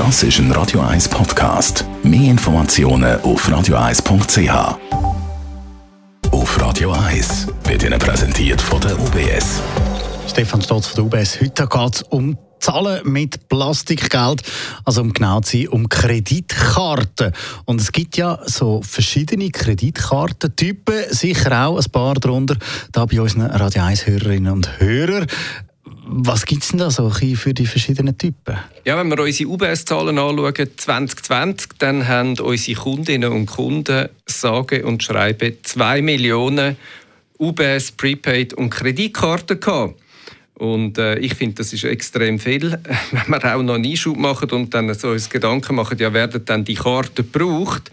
Das ist ein Radio 1 Podcast. Mehr Informationen auf radio1.ch. Auf Radio 1 wird Ihnen präsentiert von der UBS. Stefan Stotz von der UBS. Heute geht es um Zahlen mit Plastikgeld, also um genau zu sein, um Kreditkarten. Und es gibt ja so verschiedene Kreditkartentypen, sicher auch ein paar darunter, da bei unseren Radio 1 Hörerinnen und Hörern. Was gibt es denn da so für die verschiedenen Typen? Ja, wenn wir unsere UBS-Zahlen anschauen, 2020, dann haben unsere Kundinnen und Kunden sage und schreiben 2 Millionen UBS Prepaid und Kreditkarten gehabt. Und äh, ich finde, das ist extrem viel. Wenn wir auch noch einen Einschub machen und dann so uns Gedanken machen, ja, werden dann die Karten gebraucht,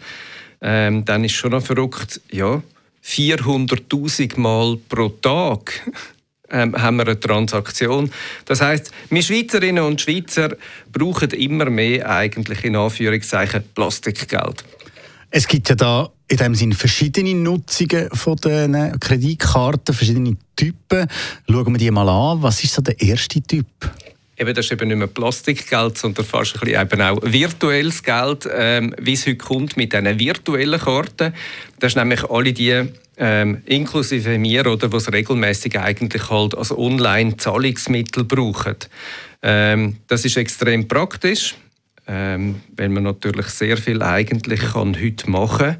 ähm, dann ist schon noch verrückt, ja, 400.000 Mal pro Tag ähm, haben wir eine Transaktion. Das heißt, wir Schweizerinnen und Schweizer brauchen immer mehr eigentlich in Anführungszeichen Plastikgeld. Es gibt ja da in dem Sinne verschiedene Nutzungen von den Kreditkarten, verschiedene Typen. Schauen wir die mal an. Was ist so der erste Typ? Eben, das ist eben nicht mehr Plastikgeld, sondern fast ein bisschen eben auch virtuelles Geld, ähm, wie es heute kommt mit diesen virtuellen Karten. Das ist nämlich alle die ähm, inklusive mir, oder, was regelmäßig eigentlich halt als Online-Zahlungsmittel brauchen. Ähm, das ist extrem praktisch, ähm, weil man natürlich sehr viel eigentlich kann heute machen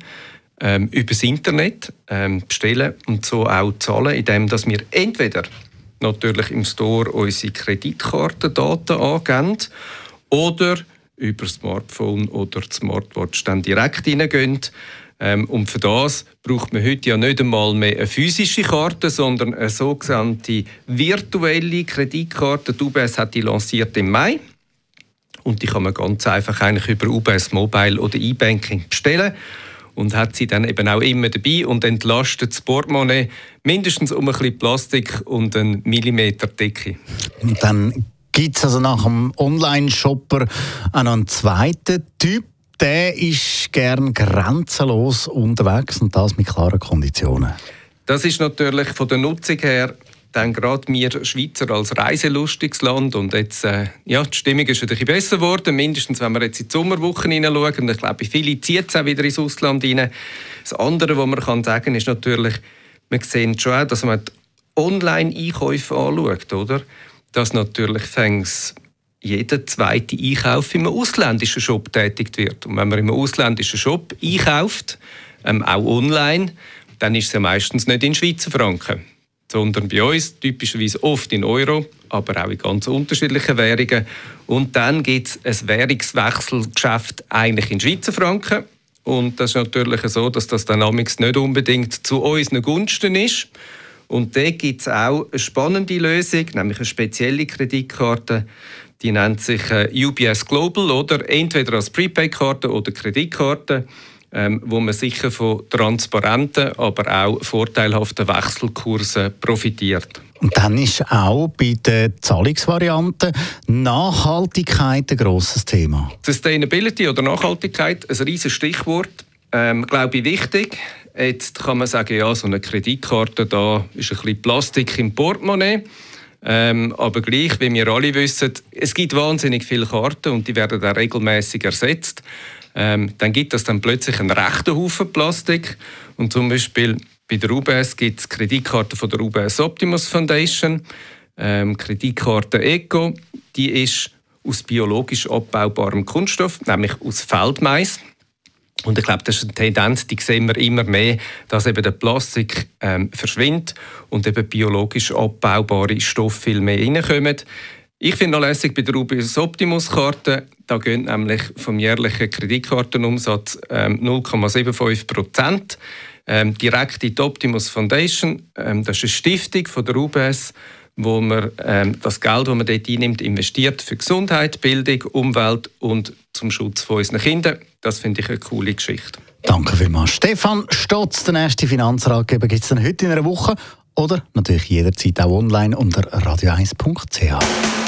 ähm, übers Internet ähm, bestellen und so auch zahlen, indem dass wir entweder natürlich im Store unsere Kreditkartendaten angeben oder über Smartphone oder Smartwatch dann direkt reingehen ähm, und für das braucht man heute ja nicht einmal mehr eine physische Karte, sondern eine sogenannte virtuelle Kreditkarte. Die UBS hat die lanciert im Mai. Und die kann man ganz einfach eigentlich über UBS Mobile oder E-Banking bestellen und hat sie dann eben auch immer dabei und entlastet das Portemonnaie mindestens um ein bisschen Plastik und einen Millimeter Dicke. Und dann gibt es also nach dem Online-Shopper einen zweiten Typ der ist gern grenzenlos unterwegs und das mit klaren Konditionen. Das ist natürlich von der Nutzung her dann gerade wir Schweizer als reiselustiges Land und jetzt, äh, ja, die Stimmung ist ein bisschen besser geworden, mindestens wenn wir jetzt in die Sommerwochen hineinschauen ich glaube, viele zieht es auch wieder ins Ausland hinein. Das andere, was man kann sagen ist natürlich, wir sehen schon auch, dass man die Online-Einkäufe anschaut, oder? Dass natürlich fängt jeder zweite Einkauf im ausländischen Shop tätigt wird. Und wenn man im ausländischen Shop einkauft, ähm, auch online, dann ist es ja meistens nicht in Schweizer Franken, sondern bei uns typischerweise oft in Euro, aber auch in ganz unterschiedlichen Währungen. Und dann gibt es ein Währungswechselgeschäft eigentlich in Schweizer Franken. Und das ist natürlich so, dass das dann nicht unbedingt zu unseren Gunsten ist. Und da gibt es auch eine spannende Lösung, nämlich eine spezielle Kreditkarte, die nennt sich äh, UBS Global oder entweder als Prepaid-Karte oder Kreditkarte, ähm, wo man sicher von transparenten, aber auch vorteilhaften Wechselkursen profitiert. Und dann ist auch bei den Zahlungsvarianten Nachhaltigkeit ein grosses Thema. Sustainability oder Nachhaltigkeit, ein riesiges Stichwort, ähm, glaube ich, wichtig. Jetzt kann man sagen, ja, so eine Kreditkarte da ist ein bisschen Plastik im Portemonnaie. Ähm, aber gleich, wie wir alle wissen, es gibt wahnsinnig viele Karten und die werden auch regelmäßig ersetzt. Ähm, dann gibt es dann plötzlich einen rechten Haufen Plastik. Und zum Beispiel bei der UBS gibt es Kreditkarten von der UBS Optimus Foundation, ähm, Kreditkarte Eco. Die ist aus biologisch abbaubarem Kunststoff, nämlich aus Feldmais. Und ich glaube, das ist eine Tendenz, die sehen wir immer mehr, dass eben der Plastik ähm, verschwindet und eben biologisch abbaubare Stoffe viel mehr reinkommen. Ich finde noch lässig bei der Rubius Optimus Karte, da gehen nämlich vom jährlichen Kreditkartenumsatz ähm, 0,75 Prozent ähm, direkt in die Optimus Foundation. Ähm, das ist eine Stiftung von der UBS, wo man ähm, das Geld, das man dort einnimmt, investiert für Gesundheit, Bildung, Umwelt und zum Schutz von unseren Kindern. Das finde ich eine coole Geschichte. Danke vielmals. Stefan Stotz, der erste Finanzratgeber, gibt es dann heute in einer Woche oder natürlich jederzeit auch online unter radio1.ch.